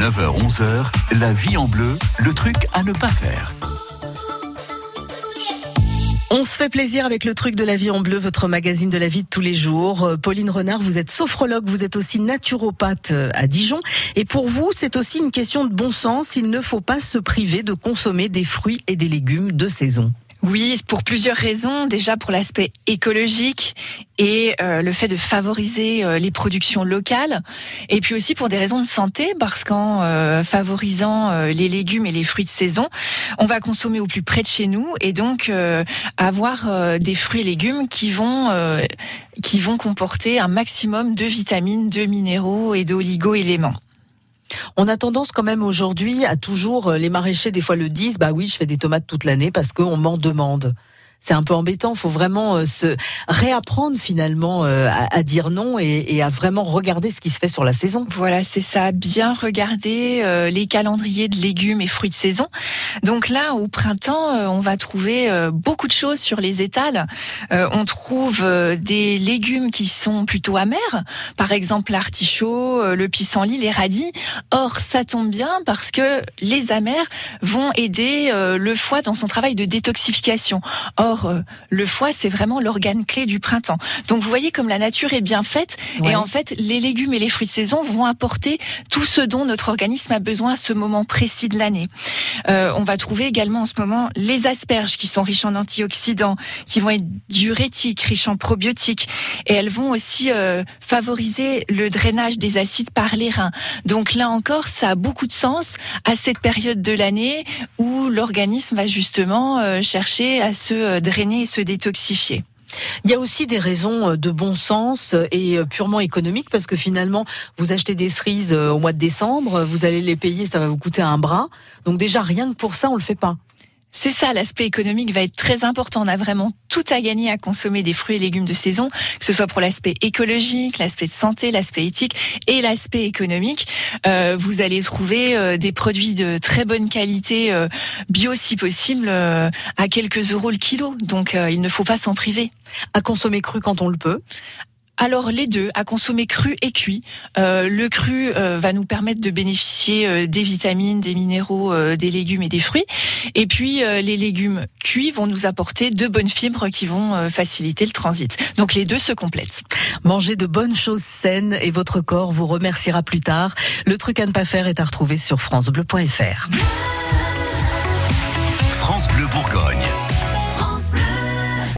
9h-11h, la vie en bleu, le truc à ne pas faire. On se fait plaisir avec le truc de la vie en bleu, votre magazine de la vie de tous les jours. Euh, Pauline Renard, vous êtes sophrologue, vous êtes aussi naturopathe euh, à Dijon. Et pour vous, c'est aussi une question de bon sens. Il ne faut pas se priver de consommer des fruits et des légumes de saison. Oui, pour plusieurs raisons. Déjà pour l'aspect écologique et euh, le fait de favoriser euh, les productions locales. Et puis aussi pour des raisons de santé, parce qu'en euh, favorisant les légumes et les fruits de saison, on va consommer au plus près de chez nous et donc avoir des fruits et légumes qui vont qui vont comporter un maximum de vitamines, de minéraux et d'oligo-éléments. On a tendance quand même aujourd'hui à toujours, les maraîchers des fois le disent, bah oui, je fais des tomates toute l'année parce qu'on m'en demande c'est un peu embêtant. Il faut vraiment euh, se réapprendre finalement euh, à, dire non et, à vraiment regarder ce qui se fait sur la saison. Voilà, c'est ça. Bien regarder euh, les calendriers de légumes et fruits de saison. Donc là, au printemps, on va trouver beaucoup de choses sur les étals. on trouve des légumes qui sont plutôt amers, par exemple l'artichaut, le pissenlit, les radis. Or, ça tombe bien parce que les amers vont aider le foie dans son travail de détoxification. Or, euh, le foie, c'est vraiment l'organe clé du printemps. Donc, vous voyez comme la nature est bien faite. Et en fait, les légumes et les fruits de saison vont apporter tout ce dont notre organisme a besoin à ce moment précis de l'année. Euh, on va trouver également en ce moment les asperges qui sont riches en antioxydants, qui vont être diurétiques, riches en probiotiques. Et elles vont aussi euh, favoriser le drainage des acides par les reins. Donc là encore, ça a beaucoup de sens à cette période de l'année où l'organisme va justement chercher à se drainer et se détoxifier. Il y a aussi des raisons euh, de bon sens et euh, purement économiques parce que finalement, vous achetez des cerises euh, au mois de décembre, vous allez les payer, ça va vous coûter un bras. Donc déjà, rien que pour ça, on le fait pas. C'est ça, l'aspect économique va être très important. On a vraiment tout à gagner à consommer des fruits et légumes de saison, que ce soit pour l'aspect écologique, l'aspect de santé, l'aspect éthique et l'aspect économique. Euh, vous allez trouver euh, des produits de très bonne qualité, euh, bio si possible, à quelques euros le kilo. Donc il ne faut pas s'en priver. À consommer cru quand on le peut alors les deux, à consommer cru et cuit. Euh, le cru euh, va nous permettre de bénéficier euh, des vitamines, des minéraux, des légumes et des fruits. Et puis les légumes cuits vont nous apporter de bonnes fibres qui vont faciliter le transit. Donc les deux se complètent. Mangez de bonnes choses saines et votre corps vous remerciera plus tard. Le truc à ne pas faire est à retrouver sur francebleu.fr. France Bleu Bourgogne.